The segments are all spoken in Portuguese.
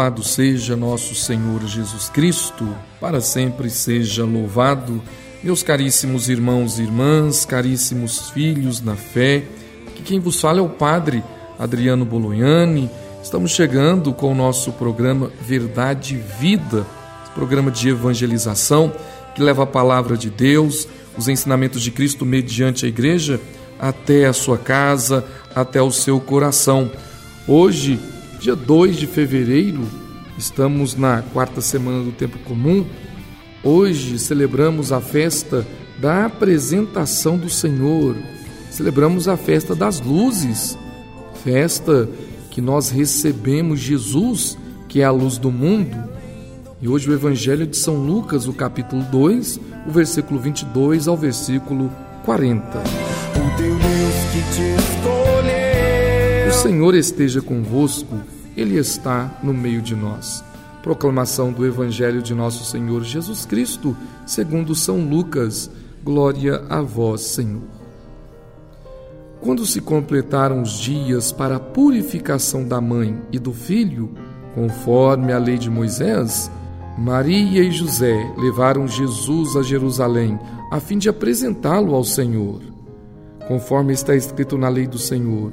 Louvado seja nosso Senhor Jesus Cristo, para sempre seja louvado. Meus caríssimos irmãos e irmãs, caríssimos filhos na fé, que quem vos fala é o Padre Adriano Bolognani. Estamos chegando com o nosso programa Verdade e Vida, programa de evangelização que leva a palavra de Deus, os ensinamentos de Cristo mediante a igreja até a sua casa, até o seu coração. Hoje, dia 2 de fevereiro, estamos na quarta semana do tempo comum. Hoje celebramos a festa da apresentação do Senhor. Celebramos a festa das luzes, festa que nós recebemos Jesus, que é a luz do mundo. E hoje o Evangelho de São Lucas, o capítulo 2, o versículo 22 ao versículo 40. O Senhor esteja convosco, Ele está no meio de nós. Proclamação do Evangelho de nosso Senhor Jesus Cristo, segundo São Lucas. Glória a vós, Senhor. Quando se completaram os dias para a purificação da mãe e do filho, conforme a lei de Moisés, Maria e José levaram Jesus a Jerusalém a fim de apresentá-lo ao Senhor. Conforme está escrito na lei do Senhor,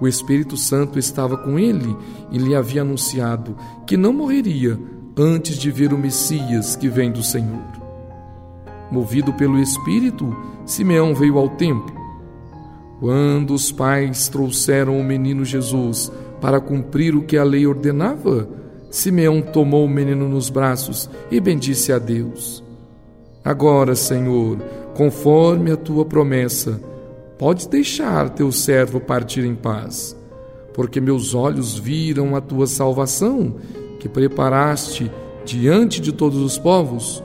O Espírito Santo estava com ele e lhe havia anunciado que não morreria antes de ver o Messias que vem do Senhor. Movido pelo Espírito, Simeão veio ao templo. Quando os pais trouxeram o menino Jesus para cumprir o que a lei ordenava, Simeão tomou o menino nos braços e bendisse a Deus. Agora, Senhor, conforme a tua promessa, pode deixar teu servo partir em paz, porque meus olhos viram a tua salvação, que preparaste diante de todos os povos,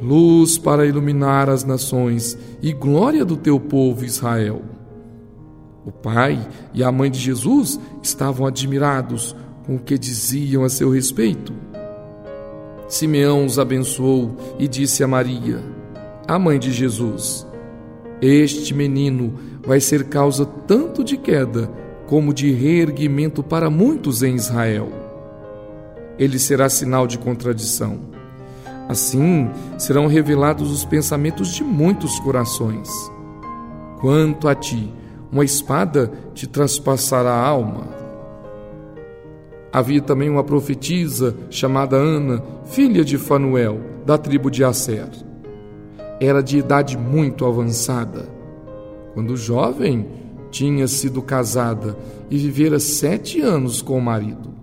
luz para iluminar as nações e glória do teu povo Israel. O pai e a mãe de Jesus estavam admirados com o que diziam a seu respeito. Simeão os abençoou e disse a Maria, a mãe de Jesus: Este menino vai ser causa tanto de queda como de reerguimento para muitos em Israel. Ele será sinal de contradição. Assim serão revelados os pensamentos de muitos corações. Quanto a ti, uma espada te traspassará a alma Havia também uma profetisa chamada Ana, filha de Fanuel, da tribo de Asser. Era de idade muito avançada. Quando jovem, tinha sido casada e vivera sete anos com o marido.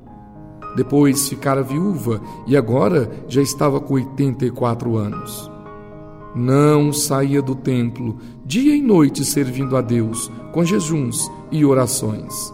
Depois ficara viúva e agora já estava com 84 anos. Não saía do templo, dia e noite servindo a Deus, com jejuns e orações.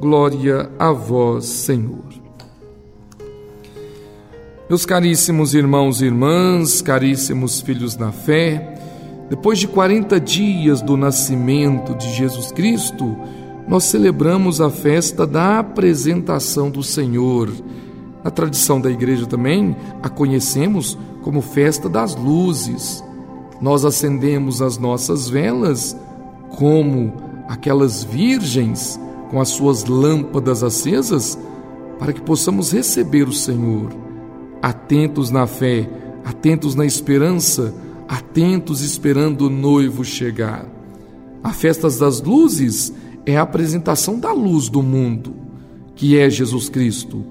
Glória a vós, Senhor. Meus caríssimos irmãos e irmãs, caríssimos filhos da fé, depois de 40 dias do nascimento de Jesus Cristo, nós celebramos a festa da apresentação do Senhor. Na tradição da igreja também a conhecemos como festa das luzes. Nós acendemos as nossas velas como aquelas virgens com as suas lâmpadas acesas, para que possamos receber o Senhor, atentos na fé, atentos na esperança, atentos esperando o noivo chegar. A festa das luzes é a apresentação da luz do mundo, que é Jesus Cristo,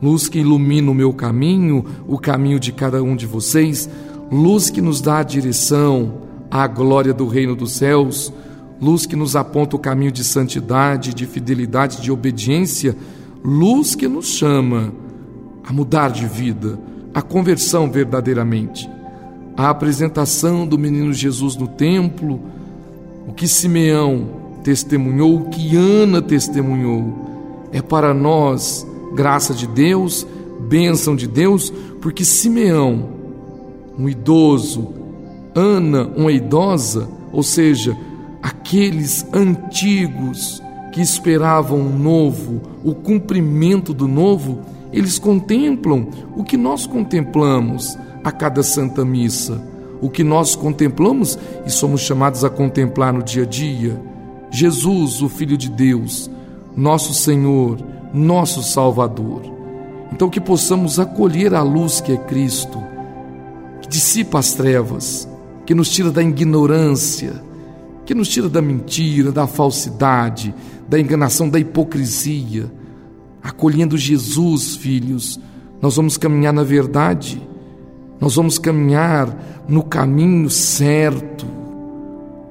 luz que ilumina o meu caminho, o caminho de cada um de vocês, luz que nos dá a direção à glória do reino dos céus, luz que nos aponta o caminho de santidade, de fidelidade, de obediência, luz que nos chama a mudar de vida, a conversão verdadeiramente. A apresentação do menino Jesus no templo, o que Simeão testemunhou, o que Ana testemunhou, é para nós graça de Deus, bênção de Deus, porque Simeão, um idoso, Ana, uma idosa, ou seja, aqueles antigos que esperavam o novo, o cumprimento do novo, eles contemplam o que nós contemplamos a cada Santa Missa, o que nós contemplamos e somos chamados a contemplar no dia a dia. Jesus, o Filho de Deus, nosso Senhor, nosso Salvador. Então, que possamos acolher a luz que é Cristo, que dissipa as trevas, que nos tira da ignorância, que nos tira da mentira, da falsidade, da enganação, da hipocrisia. Acolhendo Jesus, filhos, nós vamos caminhar na verdade, nós vamos caminhar no caminho certo.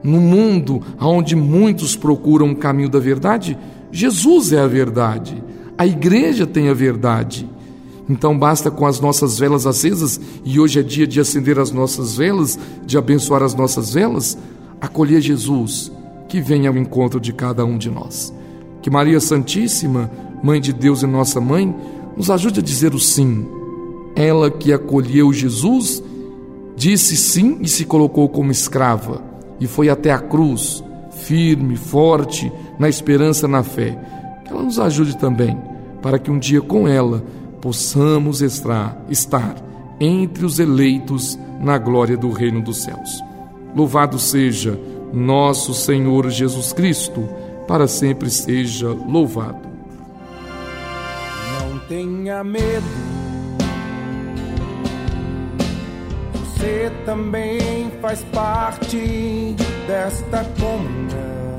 No mundo onde muitos procuram o caminho da verdade, Jesus é a verdade. A igreja tem a verdade. Então basta com as nossas velas acesas, e hoje é dia de acender as nossas velas, de abençoar as nossas velas, acolher Jesus, que vem ao encontro de cada um de nós. Que Maria Santíssima, Mãe de Deus e nossa mãe, nos ajude a dizer o sim. Ela que acolheu Jesus, disse sim e se colocou como escrava, e foi até a cruz, firme, forte, na esperança, na fé. Que ela nos ajude também para que um dia com ela possamos estar, estar entre os eleitos na glória do reino dos céus. Louvado seja nosso Senhor Jesus Cristo, para sempre seja louvado. Não tenha medo, você também faz parte desta comunhão.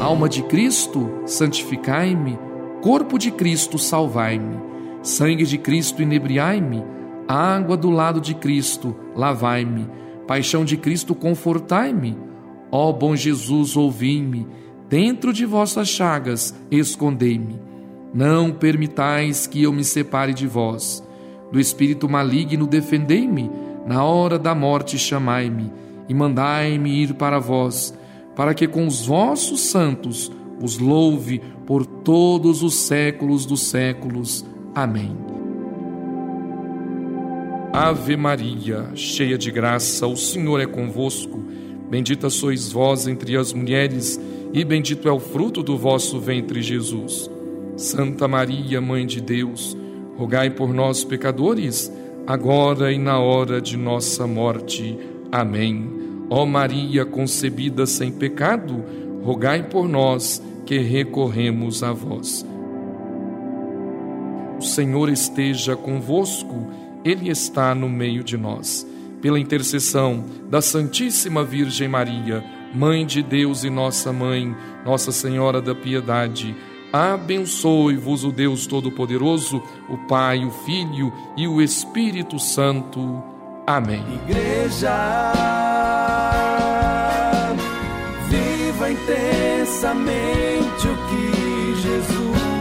Alma de Cristo, santificai-me. Corpo de Cristo, salvai-me. Sangue de Cristo, inebriai-me. Água do lado de Cristo, lavai-me. Paixão de Cristo, confortai-me. Ó bom Jesus, ouvi-me. Dentro de vossas chagas, escondei-me. Não permitais que eu me separe de vós. Do espírito maligno, defendei-me. Na hora da morte, chamai-me. E mandai-me ir para vós para que com os vossos santos os louve por todos os séculos dos séculos. Amém. Ave Maria, cheia de graça, o Senhor é convosco. Bendita sois vós entre as mulheres, e bendito é o fruto do vosso ventre, Jesus. Santa Maria, Mãe de Deus, rogai por nós, pecadores, agora e na hora de nossa morte. Amém. Ó Maria concebida sem pecado, rogai por nós que recorremos a vós. O Senhor esteja convosco, Ele está no meio de nós. Pela intercessão da Santíssima Virgem Maria, Mãe de Deus e nossa Mãe, Nossa Senhora da Piedade, abençoe-vos o Deus Todo-Poderoso, o Pai, o Filho e o Espírito Santo. Amém. Igreja intensamente o que Jesus